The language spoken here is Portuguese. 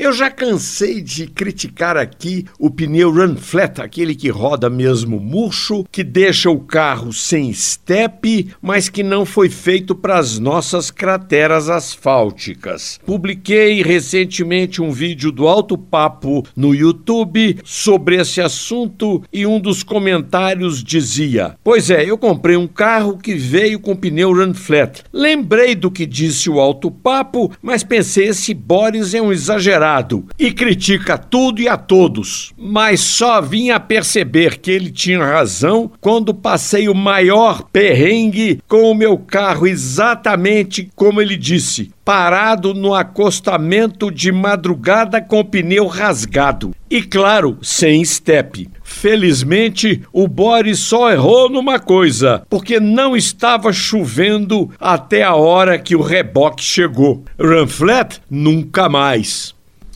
Eu já cansei de criticar aqui o pneu run flat, aquele que roda mesmo murcho, que deixa o carro sem step, mas que não foi feito para as nossas crateras asfálticas. Publiquei recentemente um vídeo do Alto Papo no YouTube sobre esse assunto e um dos comentários dizia: Pois é, eu comprei um carro que veio com pneu run flat. Lembrei do que disse o Alto Papo, mas pensei: esse Boris é um exagerado e critica tudo e a todos. Mas só vim a perceber que ele tinha razão quando passei o maior perrengue com o meu carro, exatamente como ele disse parado no acostamento de madrugada com o pneu rasgado. E claro, sem step. Felizmente, o Boris só errou numa coisa, porque não estava chovendo até a hora que o reboque chegou. Run flat? Nunca mais.